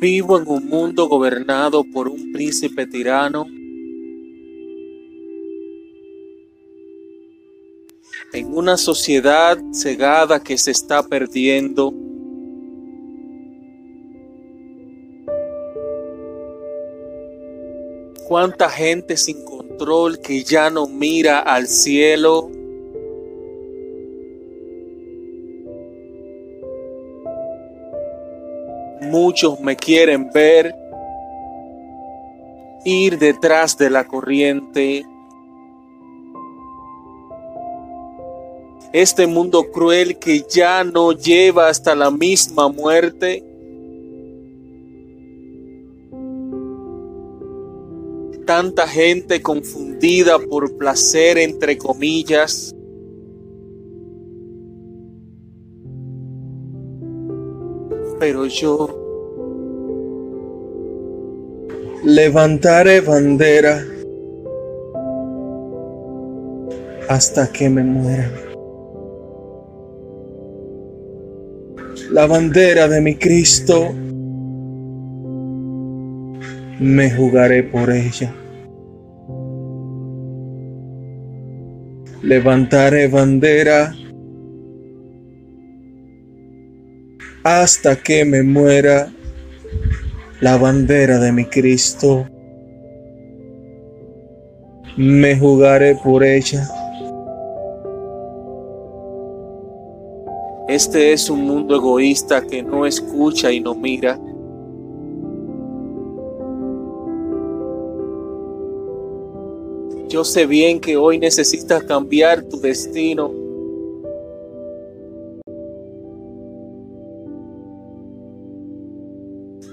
Vivo en un mundo gobernado por un príncipe tirano. En una sociedad cegada que se está perdiendo. Cuánta gente sin control que ya no mira al cielo. Muchos me quieren ver ir detrás de la corriente. Este mundo cruel que ya no lleva hasta la misma muerte. Tanta gente confundida por placer entre comillas. Pero yo levantaré bandera hasta que me muera. La bandera de mi Cristo, me jugaré por ella. Levantaré bandera hasta que me muera la bandera de mi Cristo. Me jugaré por ella. Este es un mundo egoísta que no escucha y no mira. Yo sé bien que hoy necesitas cambiar tu destino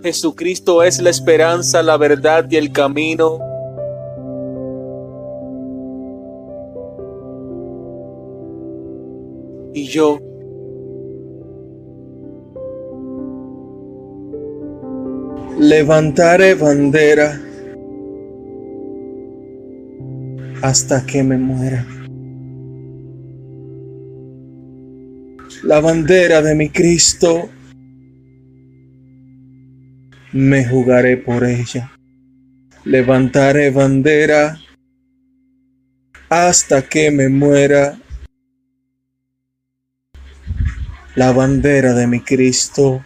Jesucristo es la esperanza, la verdad y el camino. Y yo levantaré bandera hasta que me muera. La bandera de mi Cristo me jugaré por ella. Levantaré bandera hasta que me muera. La bandera de mi Cristo.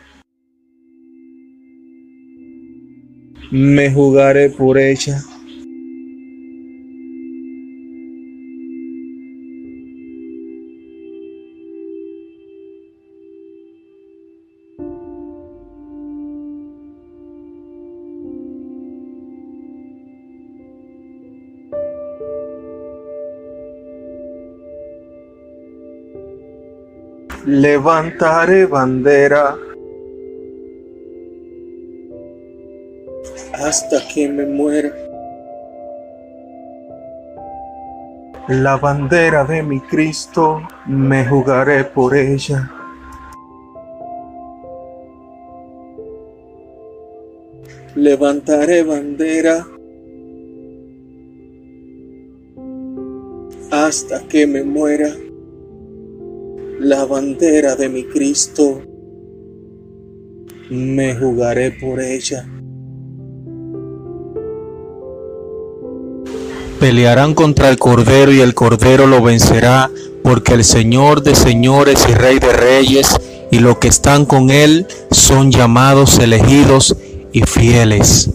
Me jugaré por ella. Levantaré bandera hasta que me muera. La bandera de mi Cristo me jugaré por ella. Levantaré bandera hasta que me muera la bandera de mi Cristo, me jugaré por ella. Pelearán contra el Cordero y el Cordero lo vencerá, porque el Señor de señores y Rey de reyes y los que están con él son llamados, elegidos y fieles.